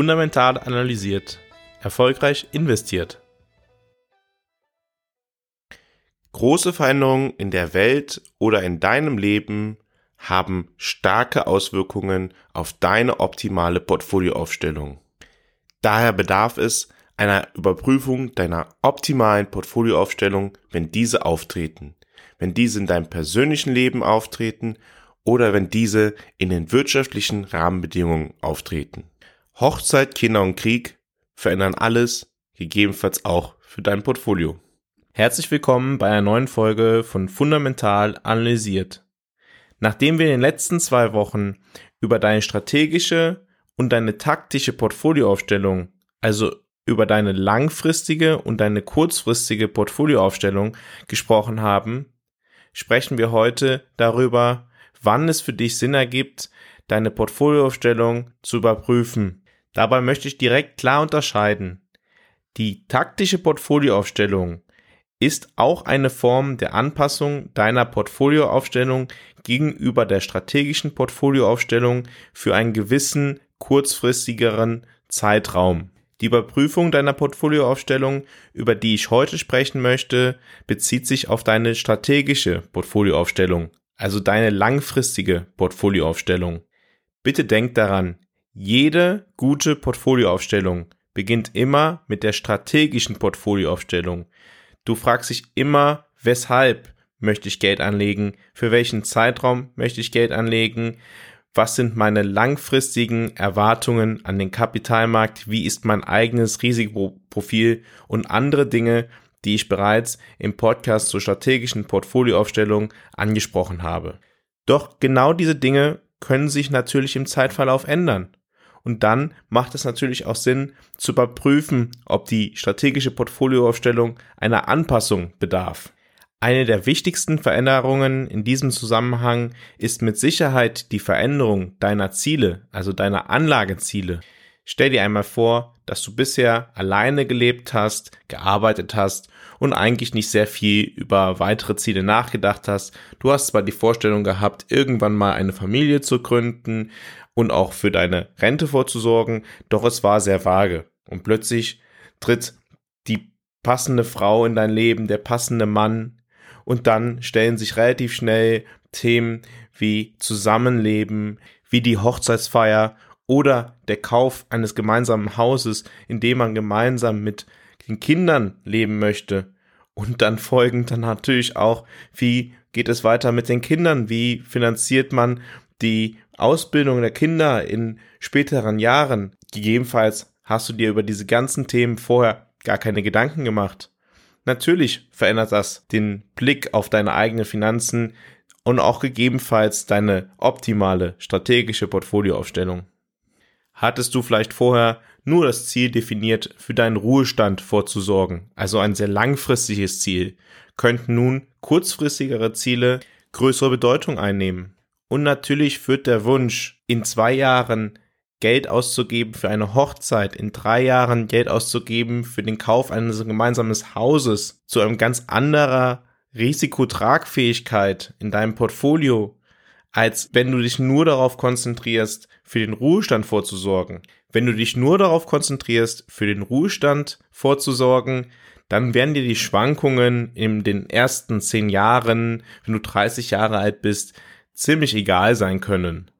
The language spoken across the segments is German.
Fundamental analysiert. Erfolgreich investiert. Große Veränderungen in der Welt oder in deinem Leben haben starke Auswirkungen auf deine optimale Portfolioaufstellung. Daher bedarf es einer Überprüfung deiner optimalen Portfolioaufstellung, wenn diese auftreten, wenn diese in deinem persönlichen Leben auftreten oder wenn diese in den wirtschaftlichen Rahmenbedingungen auftreten. Hochzeit, Kinder und Krieg verändern alles, gegebenenfalls auch für dein Portfolio. Herzlich willkommen bei einer neuen Folge von Fundamental Analysiert. Nachdem wir in den letzten zwei Wochen über deine strategische und deine taktische Portfolioaufstellung, also über deine langfristige und deine kurzfristige Portfolioaufstellung gesprochen haben, sprechen wir heute darüber, wann es für dich Sinn ergibt, deine Portfolioaufstellung zu überprüfen. Dabei möchte ich direkt klar unterscheiden. Die taktische Portfolioaufstellung ist auch eine Form der Anpassung deiner Portfolioaufstellung gegenüber der strategischen Portfolioaufstellung für einen gewissen kurzfristigeren Zeitraum. Die Überprüfung deiner Portfolioaufstellung, über die ich heute sprechen möchte, bezieht sich auf deine strategische Portfolioaufstellung, also deine langfristige Portfolioaufstellung. Bitte denk daran, jede gute Portfolioaufstellung beginnt immer mit der strategischen Portfolioaufstellung. Du fragst dich immer, weshalb möchte ich Geld anlegen, für welchen Zeitraum möchte ich Geld anlegen, was sind meine langfristigen Erwartungen an den Kapitalmarkt, wie ist mein eigenes Risikoprofil und andere Dinge, die ich bereits im Podcast zur strategischen Portfolioaufstellung angesprochen habe. Doch genau diese Dinge können sich natürlich im Zeitverlauf ändern. Und dann macht es natürlich auch Sinn zu überprüfen, ob die strategische Portfolioaufstellung einer Anpassung bedarf. Eine der wichtigsten Veränderungen in diesem Zusammenhang ist mit Sicherheit die Veränderung deiner Ziele, also deiner Anlageziele. Stell dir einmal vor, dass du bisher alleine gelebt hast, gearbeitet hast und eigentlich nicht sehr viel über weitere Ziele nachgedacht hast. Du hast zwar die Vorstellung gehabt, irgendwann mal eine Familie zu gründen und auch für deine Rente vorzusorgen, doch es war sehr vage. Und plötzlich tritt die passende Frau in dein Leben, der passende Mann, und dann stellen sich relativ schnell Themen wie Zusammenleben, wie die Hochzeitsfeier oder der Kauf eines gemeinsamen Hauses, in dem man gemeinsam mit den Kindern leben möchte. Und dann folgend dann natürlich auch, wie geht es weiter mit den Kindern? Wie finanziert man die Ausbildung der Kinder in späteren Jahren? Gegebenenfalls hast du dir über diese ganzen Themen vorher gar keine Gedanken gemacht. Natürlich verändert das den Blick auf deine eigenen Finanzen und auch gegebenenfalls deine optimale strategische Portfolioaufstellung. Hattest du vielleicht vorher nur das Ziel definiert, für deinen Ruhestand vorzusorgen, also ein sehr langfristiges Ziel, könnten nun kurzfristigere Ziele größere Bedeutung einnehmen. Und natürlich führt der Wunsch, in zwei Jahren Geld auszugeben für eine Hochzeit, in drei Jahren Geld auszugeben für den Kauf eines gemeinsamen Hauses, zu einem ganz anderer Risikotragfähigkeit in deinem Portfolio, als wenn du dich nur darauf konzentrierst, für den Ruhestand vorzusorgen. Wenn du dich nur darauf konzentrierst, für den Ruhestand vorzusorgen, dann werden dir die Schwankungen in den ersten zehn Jahren, wenn du 30 Jahre alt bist, ziemlich egal sein können.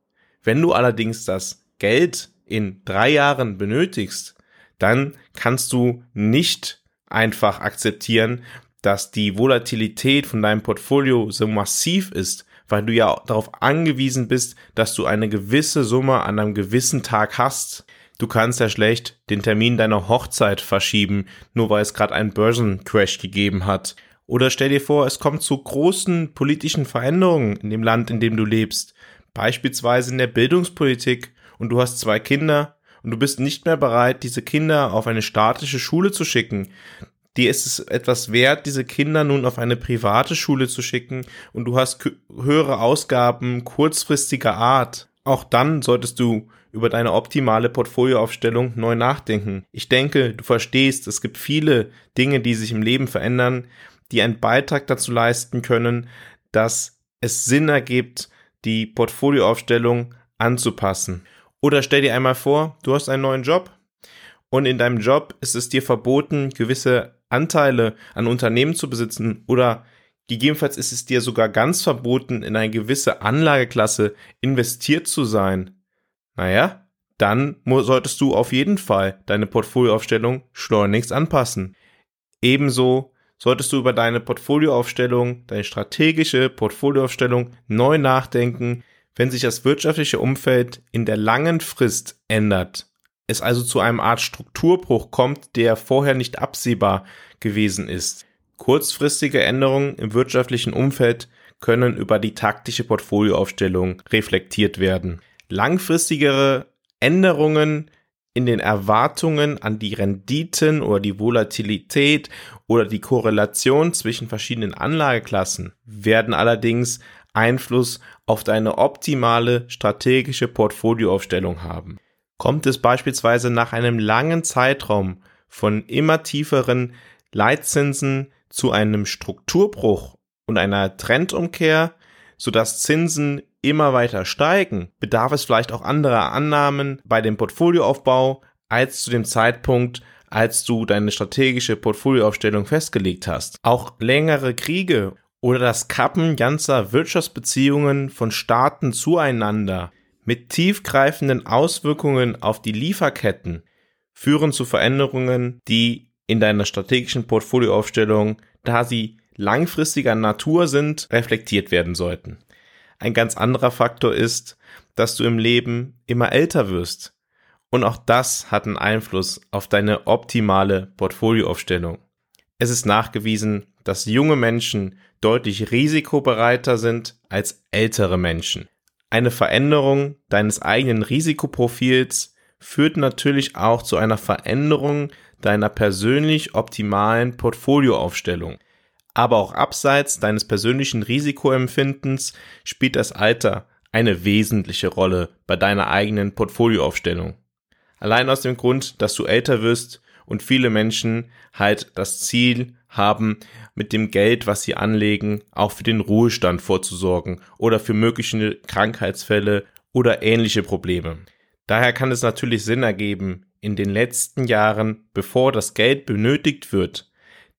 Wenn du allerdings das Geld in drei Jahren benötigst, dann kannst du nicht einfach akzeptieren, dass die Volatilität von deinem Portfolio so massiv ist, weil du ja darauf angewiesen bist, dass du eine gewisse Summe an einem gewissen Tag hast. Du kannst ja schlecht den Termin deiner Hochzeit verschieben, nur weil es gerade einen Börsencrash gegeben hat. Oder stell dir vor, es kommt zu großen politischen Veränderungen in dem Land, in dem du lebst. Beispielsweise in der Bildungspolitik und du hast zwei Kinder und du bist nicht mehr bereit, diese Kinder auf eine staatliche Schule zu schicken. Dir ist es etwas wert, diese Kinder nun auf eine private Schule zu schicken und du hast höhere Ausgaben kurzfristiger Art. Auch dann solltest du über deine optimale Portfolioaufstellung neu nachdenken. Ich denke, du verstehst, es gibt viele Dinge, die sich im Leben verändern, die einen Beitrag dazu leisten können, dass es Sinn ergibt, die Portfolioaufstellung anzupassen. Oder stell dir einmal vor, du hast einen neuen Job und in deinem Job ist es dir verboten, gewisse Anteile an Unternehmen zu besitzen oder gegebenenfalls ist es dir sogar ganz verboten, in eine gewisse Anlageklasse investiert zu sein. Naja, dann solltest du auf jeden Fall deine Portfolioaufstellung schleunigst anpassen. Ebenso solltest du über deine Portfolioaufstellung, deine strategische Portfolioaufstellung neu nachdenken, wenn sich das wirtschaftliche Umfeld in der langen Frist ändert. Es also zu einem Art Strukturbruch kommt, der vorher nicht absehbar gewesen ist. Kurzfristige Änderungen im wirtschaftlichen Umfeld können über die taktische Portfolioaufstellung reflektiert werden. Langfristigere Änderungen in den Erwartungen an die Renditen oder die Volatilität oder die Korrelation zwischen verschiedenen Anlageklassen werden allerdings Einfluss auf deine optimale strategische Portfolioaufstellung haben. Kommt es beispielsweise nach einem langen Zeitraum von immer tieferen Leitzinsen zu einem Strukturbruch und einer Trendumkehr, sodass Zinsen immer weiter steigen, bedarf es vielleicht auch anderer Annahmen bei dem Portfolioaufbau als zu dem Zeitpunkt, als du deine strategische Portfolioaufstellung festgelegt hast. Auch längere Kriege oder das Kappen ganzer Wirtschaftsbeziehungen von Staaten zueinander mit tiefgreifenden Auswirkungen auf die Lieferketten führen zu Veränderungen, die in deiner strategischen Portfolioaufstellung, da sie langfristiger Natur sind, reflektiert werden sollten. Ein ganz anderer Faktor ist, dass du im Leben immer älter wirst. Und auch das hat einen Einfluss auf deine optimale Portfolioaufstellung. Es ist nachgewiesen, dass junge Menschen deutlich risikobereiter sind als ältere Menschen. Eine Veränderung deines eigenen Risikoprofils führt natürlich auch zu einer Veränderung deiner persönlich optimalen Portfolioaufstellung. Aber auch abseits deines persönlichen Risikoempfindens spielt das Alter eine wesentliche Rolle bei deiner eigenen Portfolioaufstellung. Allein aus dem Grund, dass du älter wirst und viele Menschen halt das Ziel haben, mit dem Geld, was sie anlegen, auch für den Ruhestand vorzusorgen oder für mögliche Krankheitsfälle oder ähnliche Probleme. Daher kann es natürlich Sinn ergeben, in den letzten Jahren, bevor das Geld benötigt wird,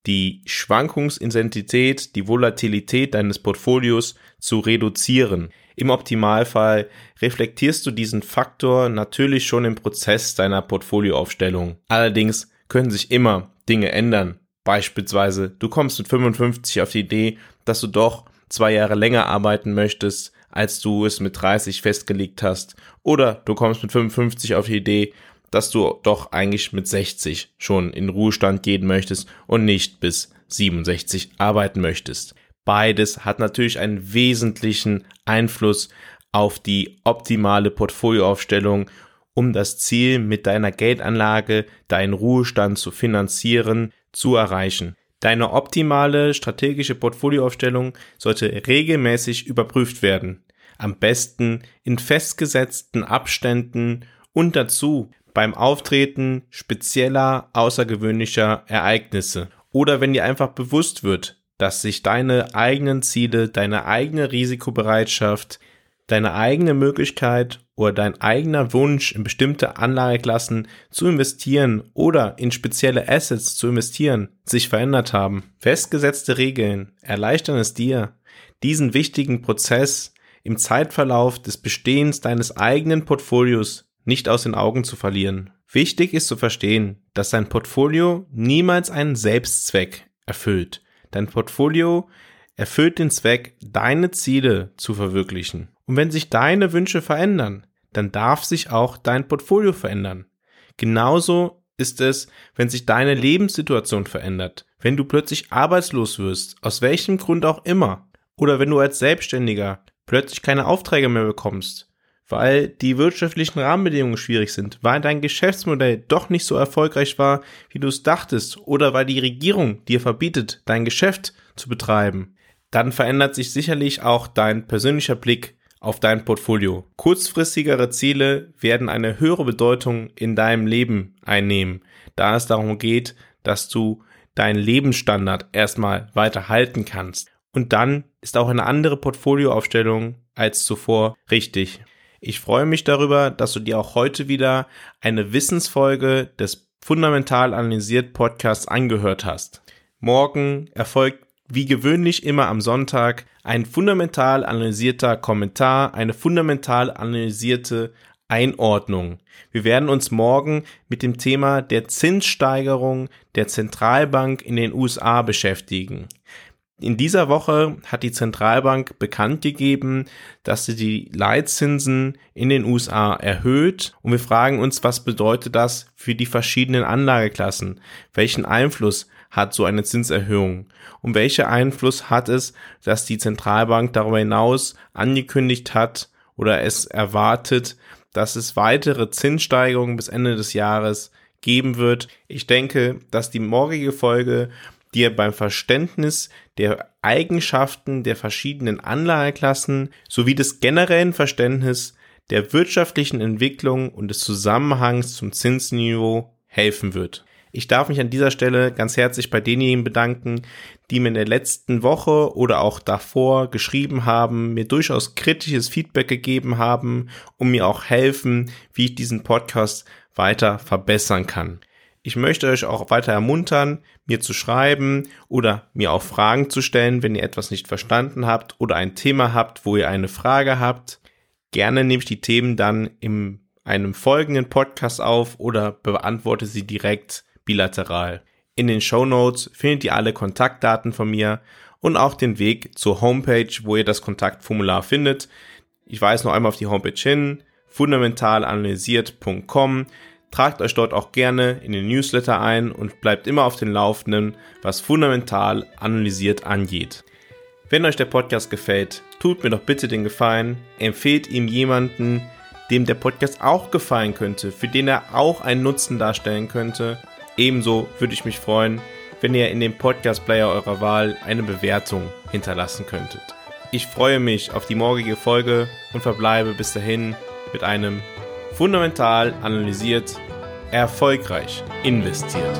die Schwankungsintensität, die Volatilität deines Portfolios zu reduzieren. Im Optimalfall reflektierst du diesen Faktor natürlich schon im Prozess deiner Portfolioaufstellung. Allerdings können sich immer Dinge ändern. Beispielsweise, du kommst mit 55 auf die Idee, dass du doch zwei Jahre länger arbeiten möchtest, als du es mit 30 festgelegt hast. Oder du kommst mit 55 auf die Idee, dass du doch eigentlich mit 60 schon in Ruhestand gehen möchtest und nicht bis 67 arbeiten möchtest. Beides hat natürlich einen wesentlichen Einfluss auf die optimale Portfolioaufstellung, um das Ziel mit deiner Geldanlage, deinen Ruhestand zu finanzieren, zu erreichen. Deine optimale strategische Portfolioaufstellung sollte regelmäßig überprüft werden. Am besten in festgesetzten Abständen und dazu beim Auftreten spezieller, außergewöhnlicher Ereignisse oder wenn dir einfach bewusst wird, dass sich deine eigenen Ziele, deine eigene Risikobereitschaft, deine eigene Möglichkeit oder dein eigener Wunsch in bestimmte Anlageklassen zu investieren oder in spezielle Assets zu investieren sich verändert haben. Festgesetzte Regeln erleichtern es dir, diesen wichtigen Prozess im Zeitverlauf des Bestehens deines eigenen Portfolios nicht aus den Augen zu verlieren. Wichtig ist zu verstehen, dass dein Portfolio niemals einen Selbstzweck erfüllt. Dein Portfolio erfüllt den Zweck, deine Ziele zu verwirklichen. Und wenn sich deine Wünsche verändern, dann darf sich auch dein Portfolio verändern. Genauso ist es, wenn sich deine Lebenssituation verändert, wenn du plötzlich arbeitslos wirst, aus welchem Grund auch immer, oder wenn du als Selbstständiger plötzlich keine Aufträge mehr bekommst, weil die wirtschaftlichen Rahmenbedingungen schwierig sind, weil dein Geschäftsmodell doch nicht so erfolgreich war, wie du es dachtest, oder weil die Regierung dir verbietet, dein Geschäft zu betreiben, dann verändert sich sicherlich auch dein persönlicher Blick auf dein Portfolio. Kurzfristigere Ziele werden eine höhere Bedeutung in deinem Leben einnehmen, da es darum geht, dass du deinen Lebensstandard erstmal weiter halten kannst. Und dann ist auch eine andere Portfolioaufstellung als zuvor richtig. Ich freue mich darüber, dass du dir auch heute wieder eine Wissensfolge des Fundamental Analysiert Podcasts angehört hast. Morgen erfolgt wie gewöhnlich immer am Sonntag ein fundamental analysierter Kommentar, eine fundamental analysierte Einordnung. Wir werden uns morgen mit dem Thema der Zinssteigerung der Zentralbank in den USA beschäftigen. In dieser Woche hat die Zentralbank bekannt gegeben, dass sie die Leitzinsen in den USA erhöht und wir fragen uns, was bedeutet das für die verschiedenen Anlageklassen? Welchen Einfluss hat so eine Zinserhöhung? Und welcher Einfluss hat es, dass die Zentralbank darüber hinaus angekündigt hat oder es erwartet, dass es weitere Zinssteigerungen bis Ende des Jahres geben wird? Ich denke, dass die morgige Folge dir beim Verständnis der Eigenschaften der verschiedenen Anlageklassen sowie des generellen Verständnis der wirtschaftlichen Entwicklung und des Zusammenhangs zum Zinsniveau helfen wird. Ich darf mich an dieser Stelle ganz herzlich bei denjenigen bedanken, die mir in der letzten Woche oder auch davor geschrieben haben, mir durchaus kritisches Feedback gegeben haben und mir auch helfen, wie ich diesen Podcast weiter verbessern kann. Ich möchte euch auch weiter ermuntern, mir zu schreiben oder mir auch Fragen zu stellen, wenn ihr etwas nicht verstanden habt oder ein Thema habt, wo ihr eine Frage habt. Gerne nehme ich die Themen dann in einem folgenden Podcast auf oder beantworte sie direkt bilateral. In den Show Notes findet ihr alle Kontaktdaten von mir und auch den Weg zur Homepage, wo ihr das Kontaktformular findet. Ich weise noch einmal auf die Homepage hin, fundamentalanalysiert.com. Tragt euch dort auch gerne in den Newsletter ein und bleibt immer auf den Laufenden, was fundamental analysiert angeht. Wenn euch der Podcast gefällt, tut mir doch bitte den Gefallen, empfehlt ihm jemanden, dem der Podcast auch gefallen könnte, für den er auch einen Nutzen darstellen könnte. Ebenso würde ich mich freuen, wenn ihr in dem Podcast-Player eurer Wahl eine Bewertung hinterlassen könntet. Ich freue mich auf die morgige Folge und verbleibe bis dahin mit einem fundamental analysiert, erfolgreich investiert.